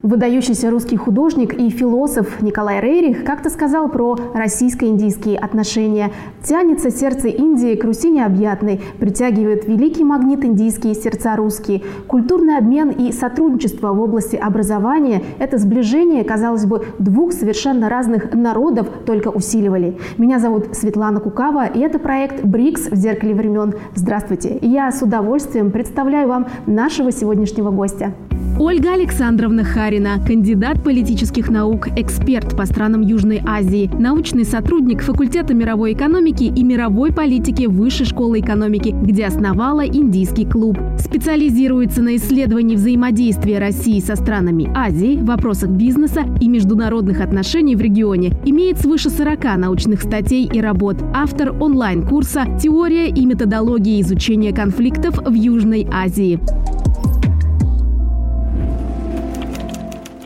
Выдающийся русский художник и философ Николай Рейрих как-то сказал про российско-индийские отношения. Тянется сердце Индии к Руси необъятной, притягивает великий магнит индийские сердца русские. Культурный обмен и сотрудничество в области образования – это сближение, казалось бы, двух совершенно разных народов только усиливали. Меня зовут Светлана Кукава, и это проект «БРИКС в зеркале времен». Здравствуйте! Я с удовольствием представляю вам нашего сегодняшнего гостя. Ольга Александровна Харина, кандидат политических наук, эксперт по странам Южной Азии, научный сотрудник факультета мировой экономики и мировой политики Высшей школы экономики, где основала Индийский клуб. Специализируется на исследовании взаимодействия России со странами Азии, вопросах бизнеса и международных отношений в регионе. Имеет свыше 40 научных статей и работ. Автор онлайн-курса «Теория и методология изучения конфликтов в Южной Азии».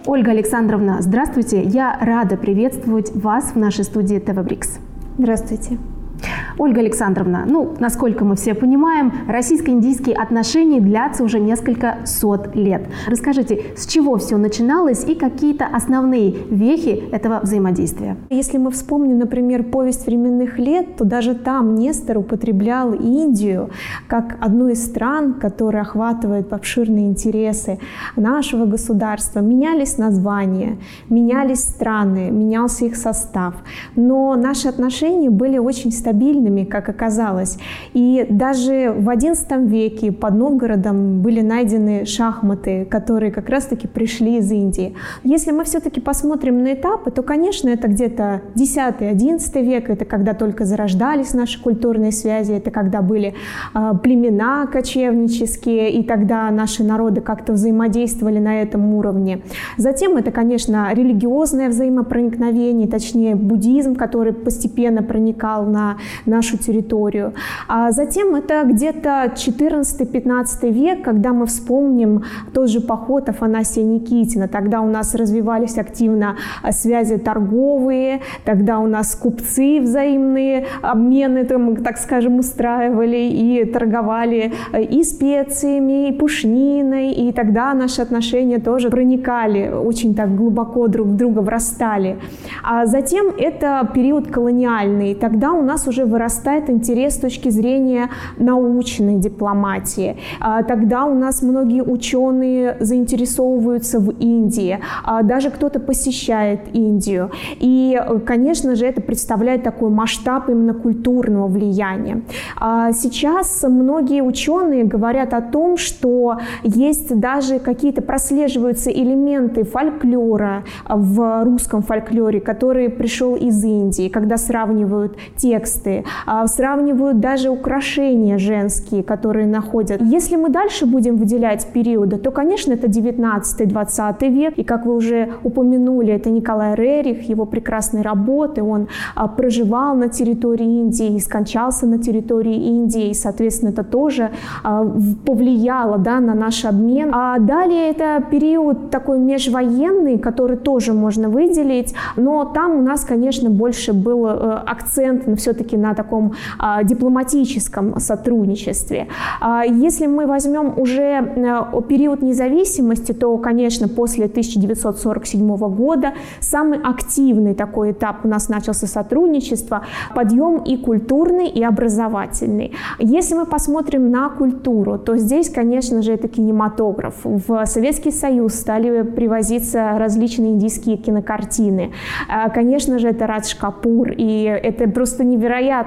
Ольга Александровна, здравствуйте. Я рада приветствовать вас в нашей студии ТВ Брикс. Здравствуйте. Ольга Александровна, ну, насколько мы все понимаем, российско-индийские отношения длятся уже несколько сот лет. Расскажите, с чего все начиналось и какие-то основные вехи этого взаимодействия? Если мы вспомним, например, повесть временных лет, то даже там Нестор употреблял Индию как одну из стран, которая охватывает обширные интересы нашего государства. Менялись названия, менялись страны, менялся их состав. Но наши отношения были очень стабильны стабильными, как оказалось. И даже в XI веке под Новгородом были найдены шахматы, которые как раз-таки пришли из Индии. Если мы все-таки посмотрим на этапы, то, конечно, это где-то X-XI век, это когда только зарождались наши культурные связи, это когда были э, племена кочевнические, и тогда наши народы как-то взаимодействовали на этом уровне. Затем это, конечно, религиозное взаимопроникновение, точнее буддизм, который постепенно проникал на нашу территорию. А затем это где-то 14-15 век, когда мы вспомним тот же поход Афанасия Никитина. Тогда у нас развивались активно а, связи торговые, тогда у нас купцы взаимные обмены, там, так скажем, устраивали и торговали а, и специями, и пушниной, и тогда наши отношения тоже проникали, очень так глубоко друг в друга врастали. А затем это период колониальный, тогда у нас уже вырастает интерес с точки зрения научной дипломатии. А, тогда у нас многие ученые заинтересовываются в Индии, а, даже кто-то посещает Индию. И, конечно же, это представляет такой масштаб именно культурного влияния. А, сейчас многие ученые говорят о том, что есть даже какие-то прослеживаются элементы фольклора в русском фольклоре, который пришел из Индии, когда сравнивают тексты сравнивают даже украшения женские, которые находят. Если мы дальше будем выделять периоды, то, конечно, это 19-20 век, и, как вы уже упомянули, это Николай Рерих, его прекрасные работы, он а, проживал на территории Индии и скончался на территории Индии, и, соответственно, это тоже а, повлияло да, на наш обмен. А далее это период такой межвоенный, который тоже можно выделить, но там у нас, конечно, больше был э, акцент все-таки на таком а, дипломатическом сотрудничестве. А, если мы возьмем уже э, период независимости, то, конечно, после 1947 года самый активный такой этап у нас начался сотрудничество, подъем и культурный, и образовательный. Если мы посмотрим на культуру, то здесь, конечно же, это кинематограф. В Советский Союз стали привозиться различные индийские кинокартины. А, конечно же, это Радж Капур, и это просто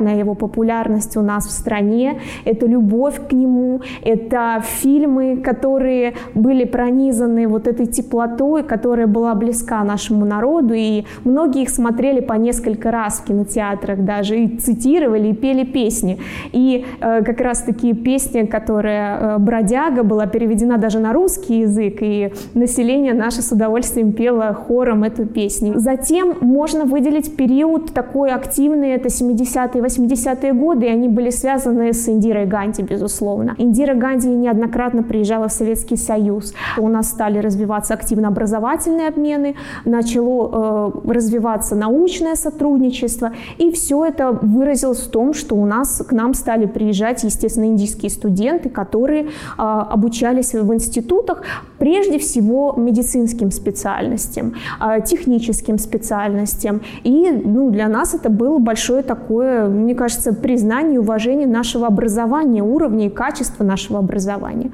невероятная его популярность у нас в стране, это любовь к нему, это фильмы, которые были пронизаны вот этой теплотой, которая была близка нашему народу, и многие их смотрели по несколько раз в кинотеатрах даже, и цитировали, и пели песни. И э, как раз такие песни, которая э, «Бродяга» была переведена даже на русский язык, и население наше с удовольствием пело хором эту песню. Затем можно выделить период такой активный, это 70-е, 80-е годы, и они были связаны с Индирой Ганди, безусловно. Индира Ганди неоднократно приезжала в Советский Союз. У нас стали развиваться активно образовательные обмены, начало э, развиваться научное сотрудничество, и все это выразилось в том, что у нас к нам стали приезжать, естественно, индийские студенты, которые э, обучались в институтах, прежде всего медицинским специальностям, э, техническим специальностям. И ну, для нас это было большое такое, мне кажется, признание и уважение нашего образования, уровня и качества нашего образования.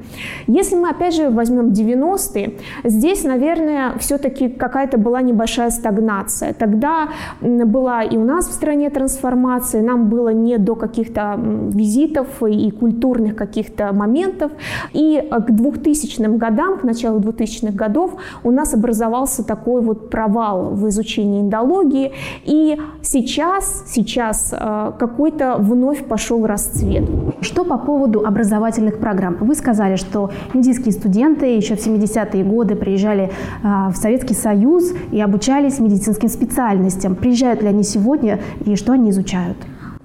Если мы, опять же, возьмем 90-е, здесь, наверное, все-таки какая-то была небольшая стагнация. Тогда была и у нас в стране трансформация, нам было не до каких-то визитов и культурных каких-то моментов. И к 2000 годам, к началу 2000-х годов у нас образовался такой вот провал в изучении индологии. И сейчас, сейчас э, какой-то вновь пошел расцвет. Что по поводу образовательных программ? Вы сказали, что индийские студенты еще в 70-е годы приезжали э, в Советский Союз и обучались медицинским специальностям. Приезжают ли они сегодня и что они изучают?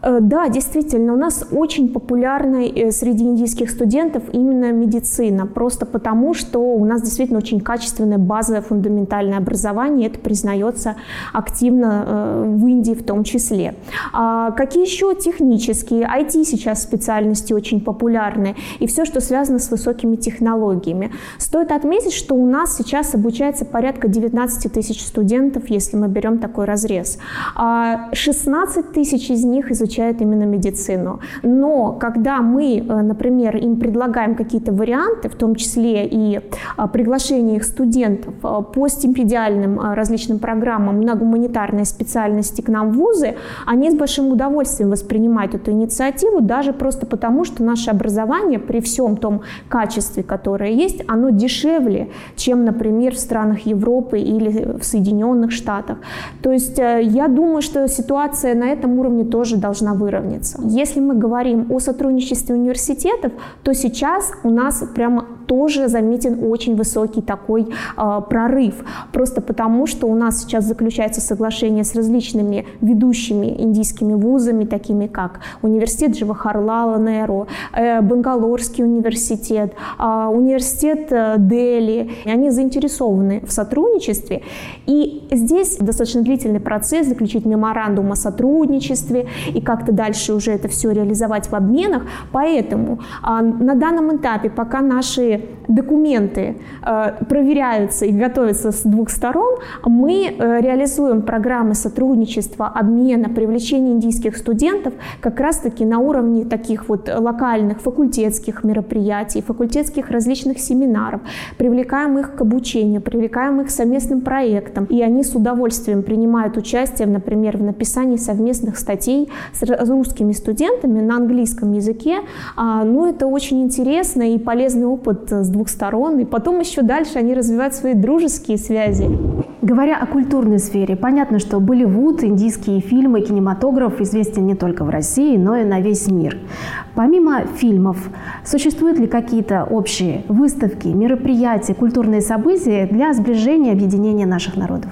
Э, да, действительно, у нас очень популярна э, среди индийских студентов именно медицина, просто потому, что у нас действительно очень качественное базовое фундаментальное образование, это признается активно э, в Индии в том числе. А какие еще технические? IT сейчас специальности очень популярны, и все, что связано с высокими технологиями. Стоит отметить, что у нас сейчас обучается порядка 19 тысяч студентов, если мы берем такой разрез. 16 а тысяч из них изучают изучают именно медицину. Но когда мы, э, например, им предлагаем какие-то варианты, в том числе и а, приглашение их студентов э, по стипендиальным э, различным программам на гуманитарные специальности к нам в вузы, они с большим удовольствием воспринимают эту инициативу, даже просто потому, что наше образование при всем том качестве, которое есть, оно дешевле, чем, например, в странах Европы или в Соединенных Штатах. То есть я думаю, что ситуация на этом уровне тоже должна должна выровняться. Если мы говорим о сотрудничестве университетов, то сейчас у нас прямо тоже заметен очень высокий такой э, прорыв. Просто потому, что у нас сейчас заключается соглашение с различными ведущими индийскими вузами, такими как Университет Джавахарлала Неру, э, Бангалорский университет, э, университет э, Дели. Они заинтересованы в сотрудничестве. И здесь достаточно длительный процесс заключить меморандум о сотрудничестве и как-то дальше уже это все реализовать в обменах. Поэтому э, на данном этапе, пока наши документы э, проверяются и готовятся с двух сторон, мы э, реализуем программы сотрудничества, обмена, привлечения индийских студентов как раз-таки на уровне таких вот локальных факультетских мероприятий, факультетских различных семинаров, привлекаем их к обучению, привлекаем их к совместным проектам, и они с удовольствием принимают участие, например, в написании совместных статей с русскими студентами на английском языке. А, ну, это очень интересно и полезный опыт вот с двух сторон, и потом еще дальше они развивают свои дружеские связи. Говоря о культурной сфере, понятно, что Болливуд, индийские фильмы, кинематограф известен не только в России, но и на весь мир. Помимо фильмов, существуют ли какие-то общие выставки, мероприятия, культурные события для сближения объединения наших народов?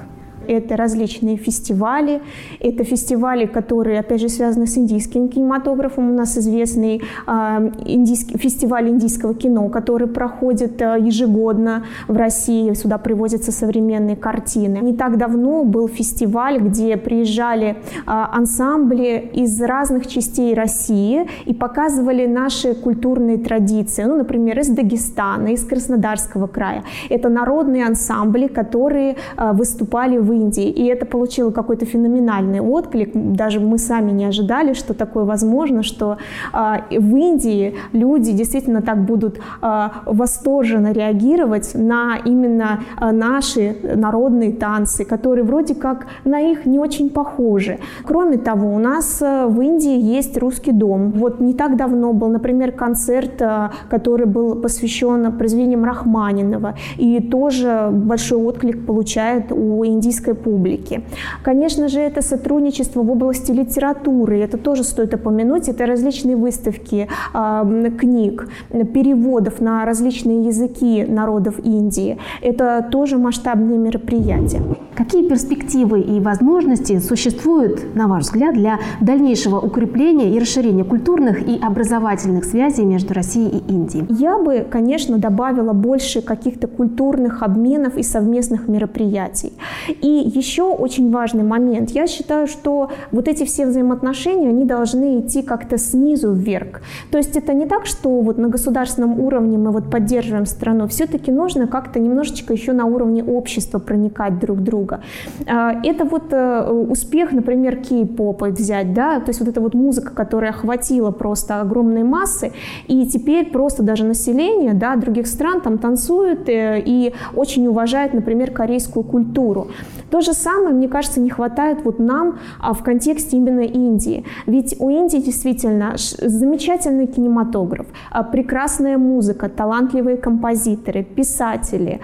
Это различные фестивали, это фестивали, которые, опять же, связаны с индийским кинематографом. У нас известный э, индийский, фестиваль индийского кино, который проходит э, ежегодно в России. Сюда привозятся современные картины. Не так давно был фестиваль, где приезжали э, ансамбли из разных частей России и показывали наши культурные традиции. Ну, например, из Дагестана, из Краснодарского края. Это народные ансамбли, которые выступали в Индии. И это получило какой-то феноменальный отклик. Даже мы сами не ожидали, что такое возможно, что э, в Индии люди действительно так будут э, восторженно реагировать на именно э, наши народные танцы, которые вроде как на их не очень похожи. Кроме того, у нас в Индии есть русский дом. Вот не так давно был, например, концерт, который был посвящен произведениям Рахманинова, и тоже большой отклик получает у индийского российской публики. Конечно же, это сотрудничество в области литературы, это тоже стоит упомянуть, это различные выставки э, книг, переводов на различные языки народов Индии. Это тоже масштабные мероприятия. Какие перспективы и возможности существуют, на ваш взгляд, для дальнейшего укрепления и расширения культурных и образовательных связей между Россией и Индией? Я бы, конечно, добавила больше каких-то культурных обменов и совместных мероприятий. И еще очень важный момент. Я считаю, что вот эти все взаимоотношения, они должны идти как-то снизу вверх. То есть это не так, что вот на государственном уровне мы вот поддерживаем страну. Все-таки нужно как-то немножечко еще на уровне общества проникать друг в друга. А, это вот э, успех, например, кей-попа взять, да, то есть вот эта вот музыка, которая охватила просто огромные массы, и теперь просто даже население, да, других стран там танцует э, и очень уважает, например, корейскую культуру. То же самое, мне кажется, не хватает вот нам а в контексте именно Индии. Ведь у Индии действительно замечательный кинематограф, а, прекрасная музыка, талантливые композиторы, писатели.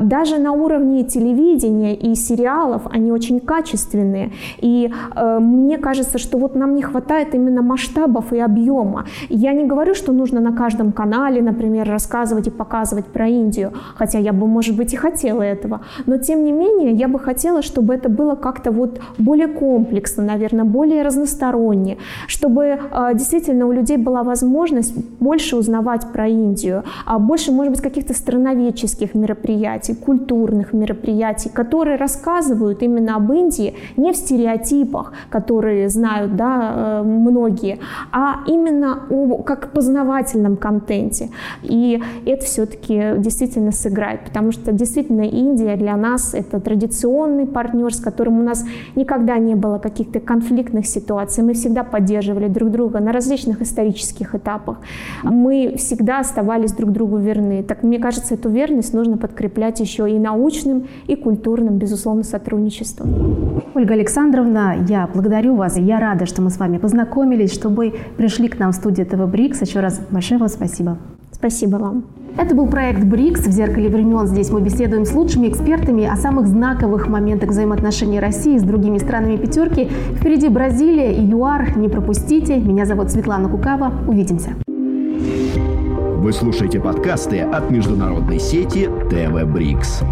Даже на уровне телевидения и сериалов они очень качественные. И э, мне кажется, что вот нам не хватает именно масштабов и объема. Я не говорю, что нужно на каждом канале, например, рассказывать и показывать про Индию, хотя я бы, может быть, и хотела этого. Но, тем не менее, я бы хотела, чтобы это было как-то вот более комплексно, наверное, более разносторонне, чтобы э, действительно у людей была возможность больше узнавать про Индию, а больше, может быть, каких-то страноведческих мероприятий, культурных мероприятий, которые рассказывают именно об Индии не в стереотипах, которые знают да, э, многие, а именно о как познавательном контенте. И это все-таки действительно сыграет, потому что действительно Индия для нас это традиционный партнер, с которым у нас никогда не было каких-то конфликтных ситуаций. Мы всегда поддерживали друг друга на различных исторических этапах. Мы всегда оставались друг другу верны. Так мне кажется, эту верность нужно подкреплять еще и научным, и культурным, безусловно, сотрудничеством. Ольга Александровна, я благодарю вас. Я рада, что мы с вами познакомились, что вы пришли к нам в студию ТВ Брикс. Еще раз большое вам спасибо. Спасибо вам. Это был проект БРИКС в зеркале времен. Здесь мы беседуем с лучшими экспертами о самых знаковых моментах взаимоотношений России с другими странами пятерки. Впереди Бразилия и ЮАР. Не пропустите. Меня зовут Светлана Кукава. Увидимся. Вы слушаете подкасты от международной сети ТВ Брикс.